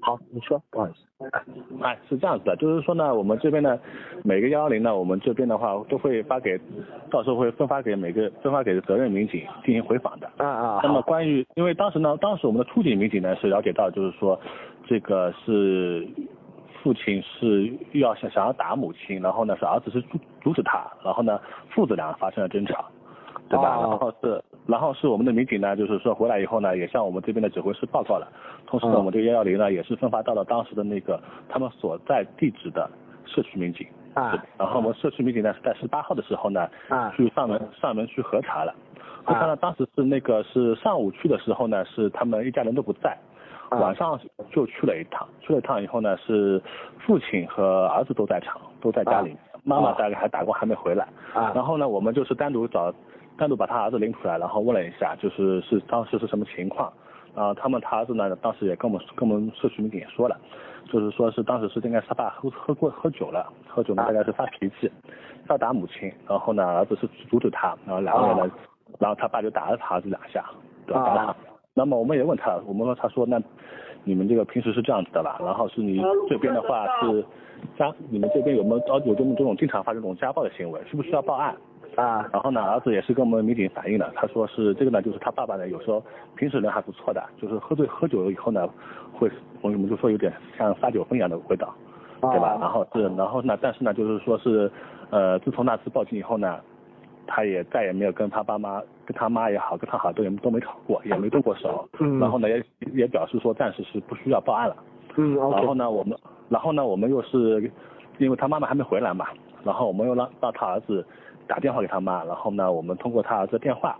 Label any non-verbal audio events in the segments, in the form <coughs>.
好，你说，不好意思。哎，是这样子的，就是说呢，我们这边呢，每个幺幺零呢，我们这边的话都会发给，到时候会分发给每个分发给责任民警进行回访的。啊啊。那么关于，因为当时呢，当时我们的出警民警呢是了解到，就是说这个是父亲是要想想要打母亲，然后呢是儿子是阻阻止他，然后呢父子俩发生了争吵，对吧？然后是。然后是我们的民警呢，就是说回来以后呢，也向我们这边的指挥室报告了。同时呢，我们这个幺幺零呢，也是分发到了当时的那个他们所在地址的社区民警。啊。然后我们社区民警呢是在十八号的时候呢，啊，去上门上门去核查了。核查了，当时是那个是上午去的时候呢，是他们一家人都不在。晚上就去了一趟，去了一趟以后呢，是父亲和儿子都在场，都在家里。妈妈大概还打工还没回来。啊。然后呢，我们就是单独找。单独把他儿子领出来，然后问了一下，就是是当时是什么情况，啊，他们他儿子呢，当时也跟我们跟我们社区民警也说了，就是说是当时是应该是他爸喝喝过喝酒了，喝酒呢大概是发脾气，要打母亲，然后呢儿子是阻止他，然后两个人呢，然后他爸就打了他儿子两下，对吧？打了他。那么我们也问他，我们说他说那你们这个平时是这样子的吧？然后是你这边的话是家，你们这边有没有有这种这种经常发生这种家暴的行为？需不需要报案？啊，然后呢，儿子也是跟我们民警反映了，他说是这个呢，就是他爸爸呢，有时候平时人还不错的，就是喝醉喝酒了以后呢，会我们就说有点像撒酒疯一样的味道，对吧？然后是，然后呢，但是呢，就是说是，呃，自从那次报警以后呢，他也再也没有跟他爸妈，跟他妈也好，跟他好都也都没吵过，也没动过手。嗯。然后呢，也也表示说暂时是不需要报案了。嗯。然后呢，我们，然后呢，我们又是，因为他妈妈还没回来嘛，然后我们又让让他儿子。打电话给他妈，然后呢，我们通过他儿子的电话，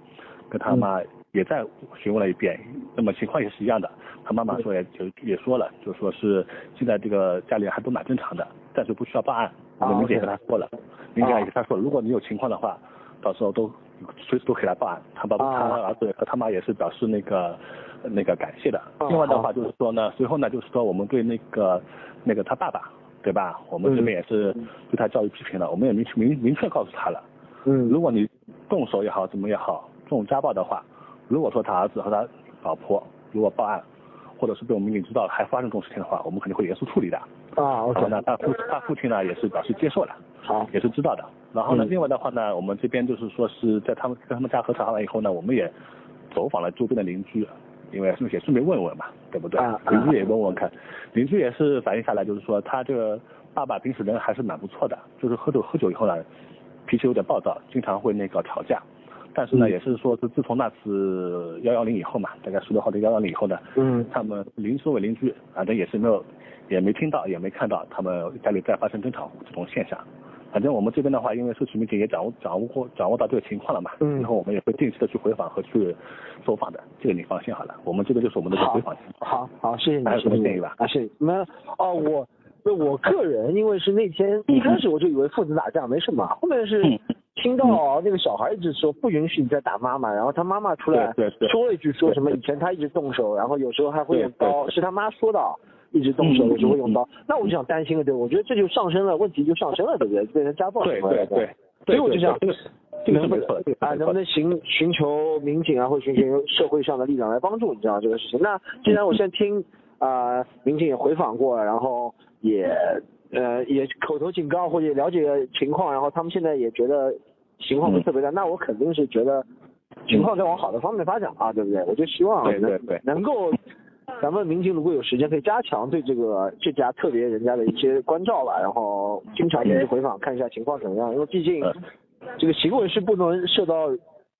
跟他妈也再询问了一遍，那么情况也是一样的。他妈妈说也就也说了，就说是现在这个家里还都蛮正常的，暂时不需要报案。我们民警跟他说了，民警也跟他说，如果你有情况的话，到时候都随时都可以来报案。他爸爸、他儿子和他妈也是表示那个那个感谢的。另外的话就是说呢，随后呢就是说我们对那个那个他爸爸，对吧？我们这边也是对他教育批评了，我们也明明明确告诉他了。嗯，如果你动手也好，怎么也好，这种家暴的话，如果说他儿子和他老婆如果报案，或者是被我们民警知道还发生这种事情的话，我们肯定会严肃处理的。啊，OK。那他父他父亲呢也是表示接受了，好，也是知道的。然后呢，另外的话呢，我们这边就是说是在他们跟他们家核查完以后呢，我们也走访了周边的邻居，因为顺便顺便问问嘛，对不对？邻居也问问看，邻居也是反映下来，就是说他这个爸爸平时人还是蛮不错的，就是喝酒喝酒以后呢。脾气有点暴躁，经常会那个吵架，但是呢，也是说是自从那次幺幺零以后嘛，大概十六号的幺幺零以后呢，嗯，他们邻周围邻居反正也是没有，也没听到，也没看到他们家里再发生争吵这种现象。反正我们这边的话，因为社区民警也掌握掌握过掌握到这个情况了嘛，嗯，然后我们也会定期的去回访和去走访的，这个你放心好了，我们这个就是我们的回访。好，好，谢谢你，还有什么建议吧？啊，谢谢。没有，哦，我。就我个人，因为是那天一开始我就以为父子打架没什么，后面是听到那个小孩一直说不允许你再打妈妈，然后他妈妈出来说了一句说什么以前他一直动手，然后有时候还会用刀，是他妈说的，一直动手有时候会用刀，那我就想担心了，对我觉得这就上升了，问题就上升了，对不对？变成家暴什么的，对，所以我就想，能不能啊，能不能寻寻求民警啊，或寻求社会上的力量来帮助，你知道这个事情？那既然我现在听啊，民警也回访过了，然后。也呃也口头警告或者了解情况，然后他们现在也觉得情况不是特别大，那我肯定是觉得情况在往好的方面发展啊，对不对？我就希望能能够咱们民警如果有时间可以加强对这个这家特别人家的一些关照吧，然后经常去回访看一下情况怎么样，因为毕竟这个行为是不能受到。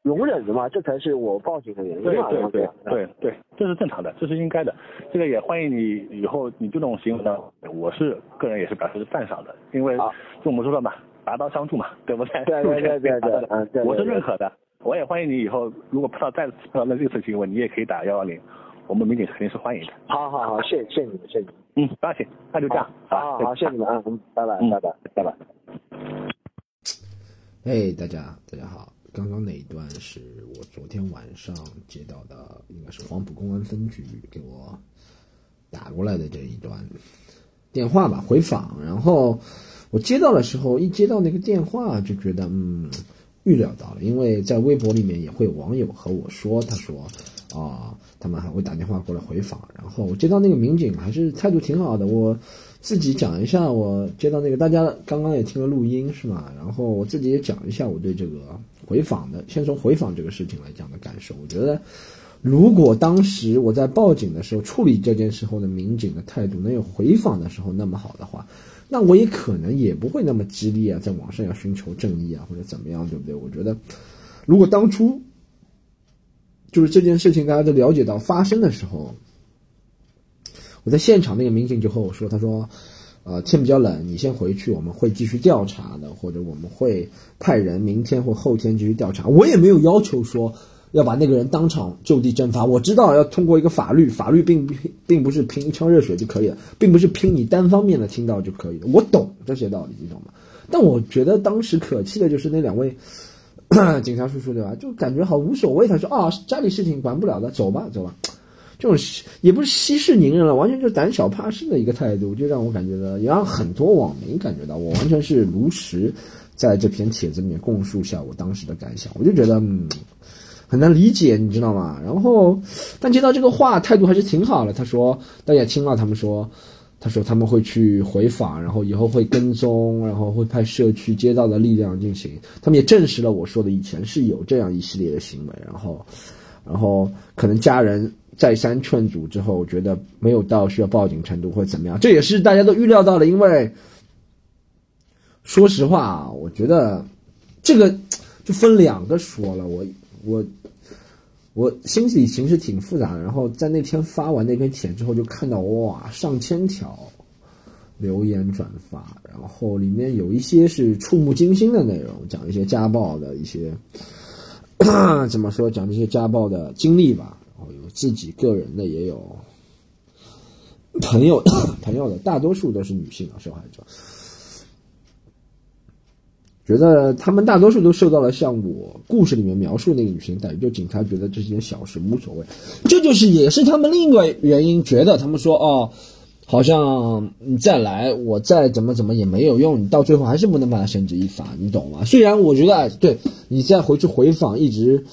容忍的嘛，这才是我报警的原因。对对对对对，这是正常的，这是应该的。这个也欢迎你以后你这种行为呢，我是个人也是表示赞赏的，因为就我们说了嘛，拔刀相助嘛，对不对？对对对对对，<laughs> 嗯，我是认可的。我也欢迎你以后如果碰到再次碰到那类似行为，你也可以打幺幺零，我们民警肯定是欢迎的。好好好，谢谢谢谢你们，谢谢你们。嗯，不要紧，那就这样。好，好，谢谢你们啊，嗯，拜拜，拜拜，拜拜。哎，大家大家好。刚刚那一段是我昨天晚上接到的，应该是黄埔公安分局给我打过来的这一段电话吧，回访。然后我接到的时候，一接到那个电话就觉得，嗯，预料到了，因为在微博里面也会有网友和我说，他说，啊，他们还会打电话过来回访。然后我接到那个民警还是态度挺好的，我自己讲一下我接到那个大家刚刚也听了录音是吗？然后我自己也讲一下我对这个回访的，先从回访这个事情来讲的感受。我觉得，如果当时我在报警的时候处理这件事后的民警的态度能有回访的时候那么好的话。那我也可能也不会那么激烈啊，在网上要寻求正义啊，或者怎么样，对不对？我觉得，如果当初就是这件事情大家都了解到发生的时候，我在现场那个民警就和我说，他说，呃，天比较冷，你先回去，我们会继续调查的，或者我们会派人明天或后天继续调查。我也没有要求说。要把那个人当场就地正法，我知道要通过一个法律，法律并并不是拼一腔热血就可以了，并不是拼你单方面的听到就可以了。我懂这些道理，你懂吗？但我觉得当时可气的就是那两位 <coughs> 警察叔叔，对吧？就感觉好无所谓。他说啊，家里事情管不了的，走吧，走吧。这种也不是息事宁人了，完全就是胆小怕事的一个态度，就让我感觉到，也让很多网民感觉到，我完全是如实在这篇帖子里面供述下我当时的感想。我就觉得，嗯。很难理解，你知道吗？然后，但接到这个话，态度还是挺好的。他说，大家听了，他们说，他说他们会去回访，然后以后会跟踪，然后会派社区、街道的力量进行。他们也证实了我说的以前是有这样一系列的行为。然后，然后可能家人再三劝阻之后，觉得没有到需要报警程度或怎么样，这也是大家都预料到的。因为，说实话，我觉得这个就分两个说了，我我。我心里其实挺复杂的，然后在那天发完那篇帖之后，就看到哇上千条留言转发，然后里面有一些是触目惊心的内容，讲一些家暴的一些 <clears throat> 怎么说，讲这些家暴的经历吧，然后有自己个人的，也有朋友 <coughs> 朋友的，大多数都是女性啊受害者。觉得他们大多数都受到了像我故事里面描述那个女性待遇，就警察觉得这些小事无所谓，这就是也是他们另一个原因，觉得他们说哦，好像你再来，我再怎么怎么也没有用，你到最后还是不能把他绳之以法，你懂吗？虽然我觉得对你再回去回访，一直，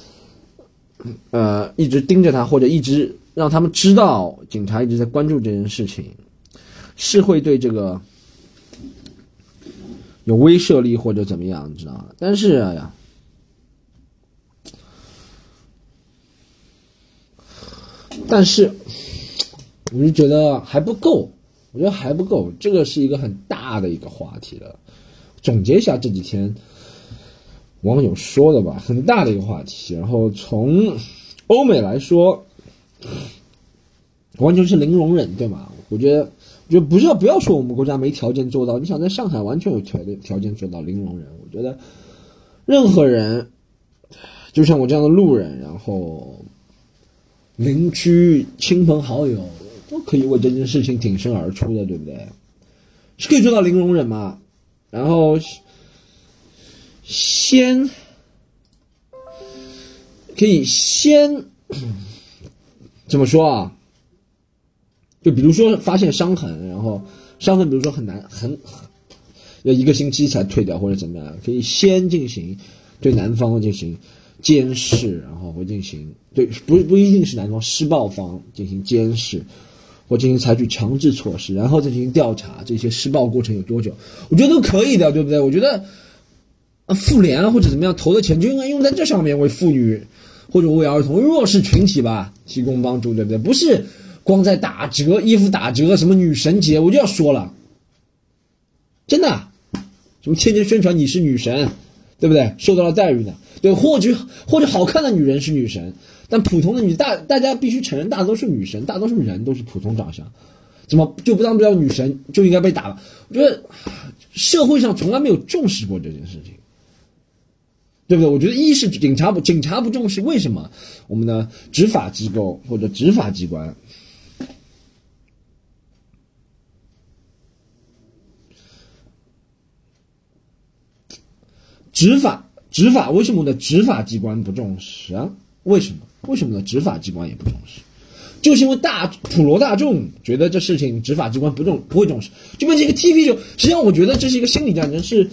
呃，一直盯着他，或者一直让他们知道警察一直在关注这件事情，是会对这个。有威慑力或者怎么样，你知道吗？但是呀，但是我就觉得还不够，我觉得还不够。这个是一个很大的一个话题了。总结一下这几天网友说的吧，很大的一个话题。然后从欧美来说，完全是零容忍，对吗？我觉得。就不是不要说我们国家没条件做到，你想在上海完全有条件条件做到零容忍。我觉得任何人，就像我这样的路人，然后邻居、亲朋好友都可以为这件事情挺身而出的，对不对？是可以做到零容忍嘛？然后先可以先怎么说啊？就比如说发现伤痕，然后伤痕比如说很难很要一个星期才退掉或者怎么样，可以先进行对男方进行监视，然后会进行对不不一定是男方施暴方进行监视，或进行采取强制措施，然后再进行调查这些施暴过程有多久，我觉得都可以的，对不对？我觉得啊妇联或者怎么样投的钱就应该用在这上面，为妇女或者为儿童弱势群体吧提供帮助，对不对？不是。光在打折，衣服打折，什么女神节，我就要说了，真的，什么天天宣传你是女神，对不对？受到了待遇呢？对，或者或者好看的女人是女神，但普通的女大大家必须承认，大多数女神，大多数人都是普通长相，怎么就不当不了女神就应该被打了？我觉得社会上从来没有重视过这件事情，对不对？我觉得一是警察不警察不重视，为什么我们的执法机构或者执法机关？执法，执法，为什么我们的？执法机关不重视啊？为什么？为什么呢？执法机关也不重视，就是因为大普罗大众觉得这事情执法机关不重不会重视，就变成一个 TP 就。实际上，我觉得这是一个心理战争，是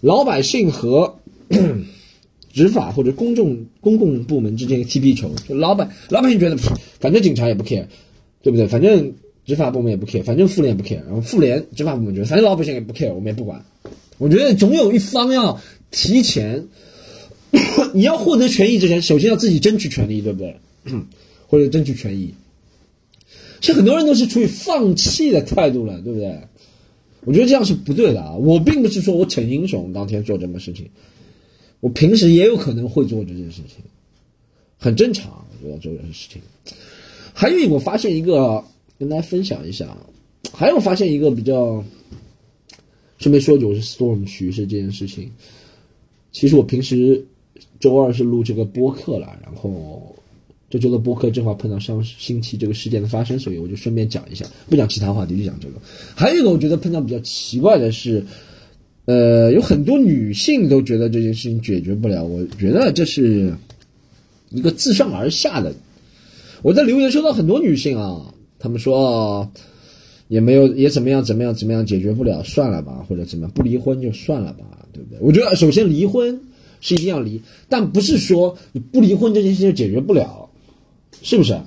老百姓和 <coughs> 执法或者公众公共部门之间的踢皮球，就老百老百姓觉得，反正警察也不 care，对不对？反正执法部门也不 care，反正妇联也不 care，然后妇联执法部门觉得，反正老百姓也不 care，我们也不管。我觉得总有一方要提前，<coughs> 你要获得权益之前，首先要自己争取权利，对不对？<coughs> 或者争取权益。其实很多人都是处于放弃的态度了，对不对？我觉得这样是不对的啊！我并不是说我逞英雄当天做这么事情，我平时也有可能会做这件事情，很正常。我觉得做这件事情。还有一个，我发现一个跟大家分享一下，还有发现一个比较，顺便说一句，我是 Storm 徐是这件事情。其实我平时周二是录这个播客了，然后。这周的播客正好碰到上星期这个事件的发生，所以我就顺便讲一下，不讲其他话题，就讲这个。还有一个我觉得碰到比较奇怪的是，呃，有很多女性都觉得这件事情解决不了，我觉得这是一个自上而下的。我在留言收到很多女性啊，她们说也没有也怎么样怎么样怎么样解决不了，算了吧，或者怎么样不离婚就算了吧，对不对？我觉得首先离婚是一定要离，但不是说你不离婚这件事情解决不了。是不是？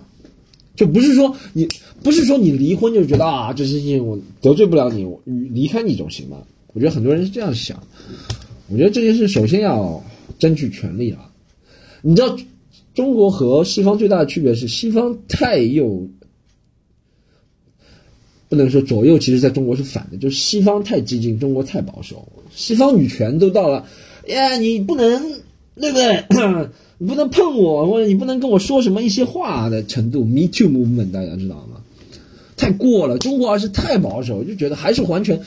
就不是说你不是说你离婚就觉得啊，这些事情我得罪不了你，我离开你总行吗？我觉得很多人是这样想。我觉得这件事首先要争取权利啊。你知道，中国和西方最大的区别是，西方太右，不能说左右，其实在中国是反的，就是西方太激进，中国太保守。西方女权都到了，呀，你不能，对不对？<clears throat> 你不能碰我，或者你不能跟我说什么一些话的程度。Me too movement，大家知道吗？太过了，中国还是太保守，就觉得还是完全，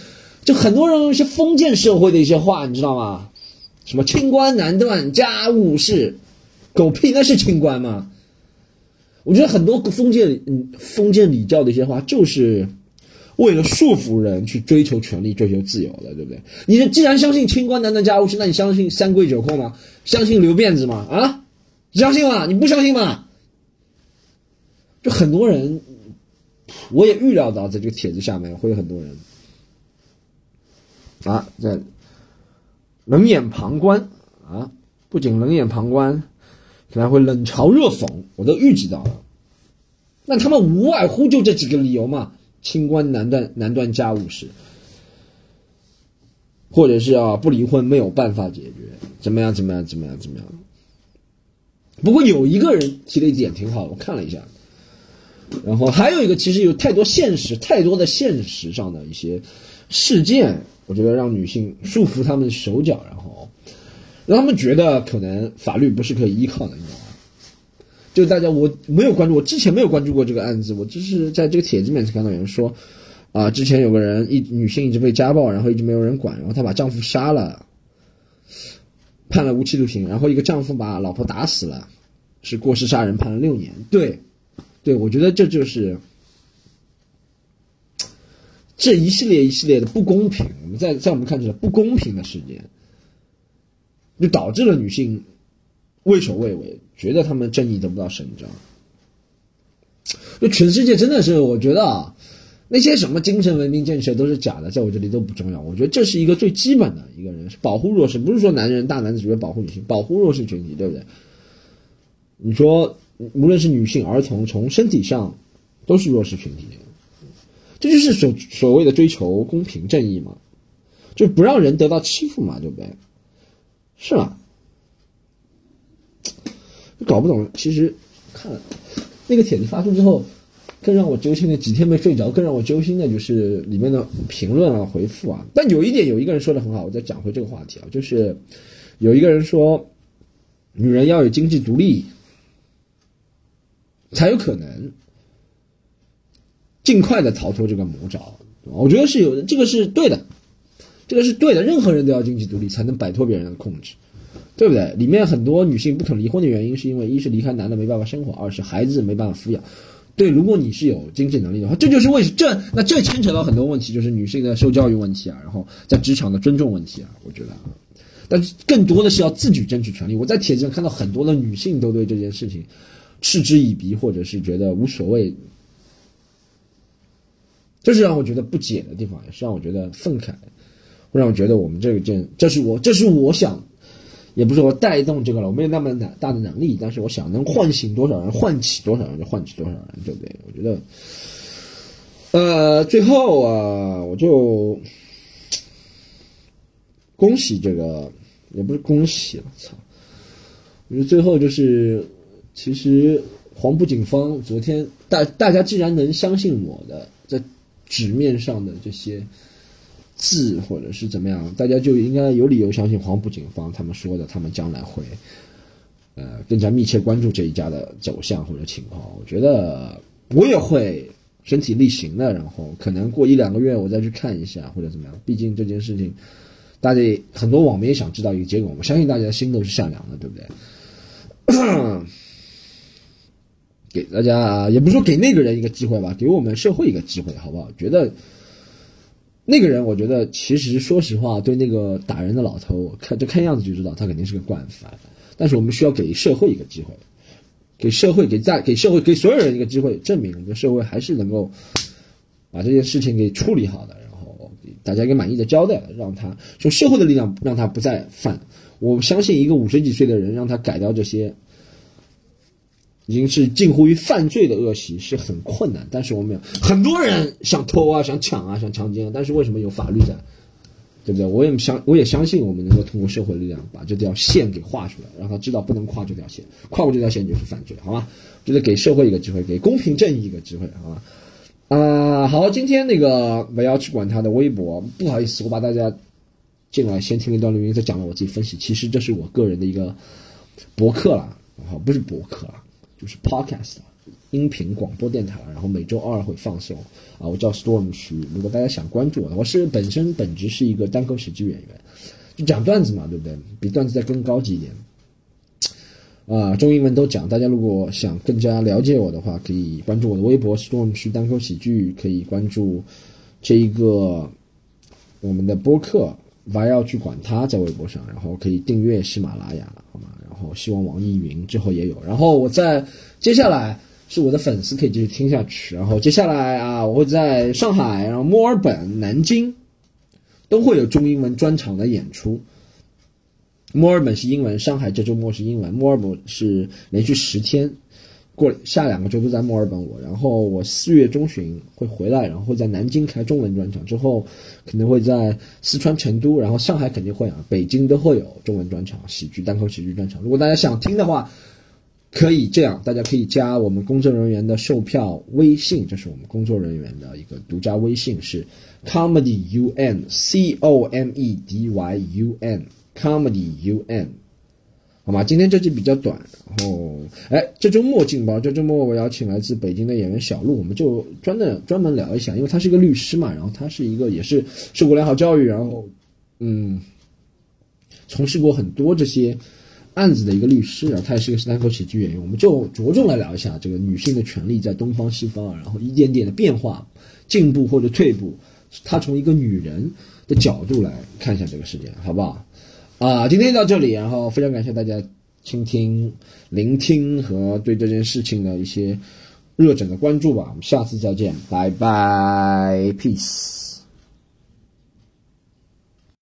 就很多人用一些封建社会的一些话，你知道吗？什么清官难断家务事，狗屁，那是清官吗？我觉得很多封建嗯封建礼教的一些话，就是为了束缚人去追求权利、追求自由的，对不对？你既然相信清官难断家务事，那你相信三跪九叩吗？相信留辫子吗？啊，相信吗？你不相信吗？就很多人，我也预料到，在这个帖子下面会有很多人啊，在冷眼旁观啊，不仅冷眼旁观，可能会冷嘲热讽，我都预计到了。那他们无外乎就这几个理由嘛：清官难断难断家务事。或者是啊，不离婚没有办法解决，怎么样？怎么样？怎么样？怎么样？不过有一个人提了一点挺好的，我看了一下。然后还有一个，其实有太多现实、太多的现实上的一些事件，我觉得让女性束缚她们手脚，然后让他们觉得可能法律不是可以依靠的，你知道吗？就大家我没有关注，我之前没有关注过这个案子，我只是在这个帖子里面看到有人说。啊，之前有个人一女性一直被家暴，然后一直没有人管，然后她把丈夫杀了，判了无期徒刑，然后一个丈夫把老婆打死了，是过失杀人，判了六年。对，对，我觉得这就是这一系列一系列的不公平，我们在在我们看起来不公平的事件，就导致了女性畏首畏尾，觉得他们正义得不到伸张。就全世界真的是，我觉得啊。那些什么精神文明建设都是假的，在我这里都不重要。我觉得这是一个最基本的一个人，是保护弱势，不是说男人大男子主义保护女性，保护弱势群体，对不对？你说无论是女性、儿童，从身体上都是弱势群体，这就是所所谓的追求公平正义嘛，就不让人得到欺负嘛，对不对？是搞不懂。其实看那个帖子发出之后。更让我揪心的几天没睡着，更让我揪心的就是里面的评论啊、回复啊。但有一点，有一个人说的很好，我再讲回这个话题啊，就是有一个人说，女人要有经济独立，才有可能尽快的逃脱这个魔爪。我觉得是有的，这个是对的，这个是对的。任何人都要经济独立，才能摆脱别人的控制，对不对？里面很多女性不肯离婚的原因，是因为一是离开男的没办法生活，二是孩子没办法抚养。对，如果你是有经济能力的话，这就是为这那这牵扯到很多问题，就是女性的受教育问题啊，然后在职场的尊重问题啊，我觉得，但是更多的是要自己争取权利。我在帖子上看到很多的女性都对这件事情嗤之以鼻，或者是觉得无所谓，这是让我觉得不解的地方，也是让我觉得愤慨，会让我觉得我们这个件，这是我这是我想也不是说带动这个了，我没有那么大大的能力，但是我想能唤醒多少人，唤起多少人就唤起多少人，对不对？我觉得，呃，最后啊，我就恭喜这个，也不是恭喜了，操！我觉得最后就是，其实黄埔警方昨天大大家既然能相信我的在纸面上的这些字或者是怎么样，大家就应该有理由相信黄埔警方他们说的，他们将来会呃更加密切关注这一家的走向或者情况。我觉得我也会身体力行的，然后可能过一两个月我再去看一下或者怎么样。毕竟这件事情，大家很多网民也想知道一个结果，我相信大家心都是善良的，对不对？<coughs> 给大家也不是说给那个人一个机会吧，给我们社会一个机会，好不好？觉得那个人，我觉得其实说实话，对那个打人的老头，看就看样子就知道他肯定是个惯犯。但是我们需要给社会一个机会，给社会给大给社会给所有人一个机会，证明我们社会还是能够把这件事情给处理好的，然后给大家一个满意的交代，让他用社会的力量让他不再犯。我相信一个五十几岁的人，让他改掉这些已经是近乎于犯罪的恶习是很困难。但是我们有很多人想偷啊、想抢啊、想强奸啊，但是为什么有法律在？对不对？我也相我也相信我们能够通过社会力量把这条线给画出来，让他知道不能跨这条线，跨过这条线就是犯罪，好吗？就是给社会一个机会，给公平正义一个机会，好吗？啊、好，今天那个不要去管他的微博，不好意思，我把大家进来先听一段录音，再讲了我自己分析。其实这是我个人的一个博客啦，好，不是博客啦，就是 podcast 音频广播电台，然后每周二会放送啊。我叫 Storm 徐，如果大家想关注我的，我是本身本职是一个单口喜剧演员，就讲段子嘛，对不对？比段子再更高级一点。啊，中英文都讲。大家如果想更加了解我的话，可以关注我的微博 Storm 徐单口喜剧，可以关注这一个我们的播客，还要去管他在微博上，然后可以订阅喜马拉雅，好吗？然后希望网易云之后也有。然后我在接下来是我的粉丝可以继续听下去。然后接下来啊，我会在上海、然后墨尔本、南京都会有中英文专场的演出。墨尔本是英文，上海这周末是英文，墨尔本是连续十天，过下两个周都在墨尔本我，然后我四月中旬会回来，然后会在南京开中文专场，之后可能会在四川成都，然后上海肯定会啊，北京都会有中文专场，喜剧单口喜剧专场。如果大家想听的话，可以这样，大家可以加我们工作人员的售票微信，这是我们工作人员的一个独家微信，是 comedy un c o m e d y u n comedy u n，好吗？今天这集比较短，然后哎，这周末劲爆，这周末我邀请来自北京的演员小鹿，我们就专的专门聊一下，因为他是一个律师嘛，然后他是一个也是受过良好教育，然后嗯，从事过很多这些。案子的一个律师，然后他也是一个单口喜剧演员，我们就着重来聊一下这个女性的权利在东方西方啊，然后一点点的变化、进步或者退步，他从一个女人的角度来看一下这个事件，好不好？啊，今天到这里，然后非常感谢大家倾听、聆听和对这件事情的一些热忱的关注吧，我们下次再见，拜拜，peace。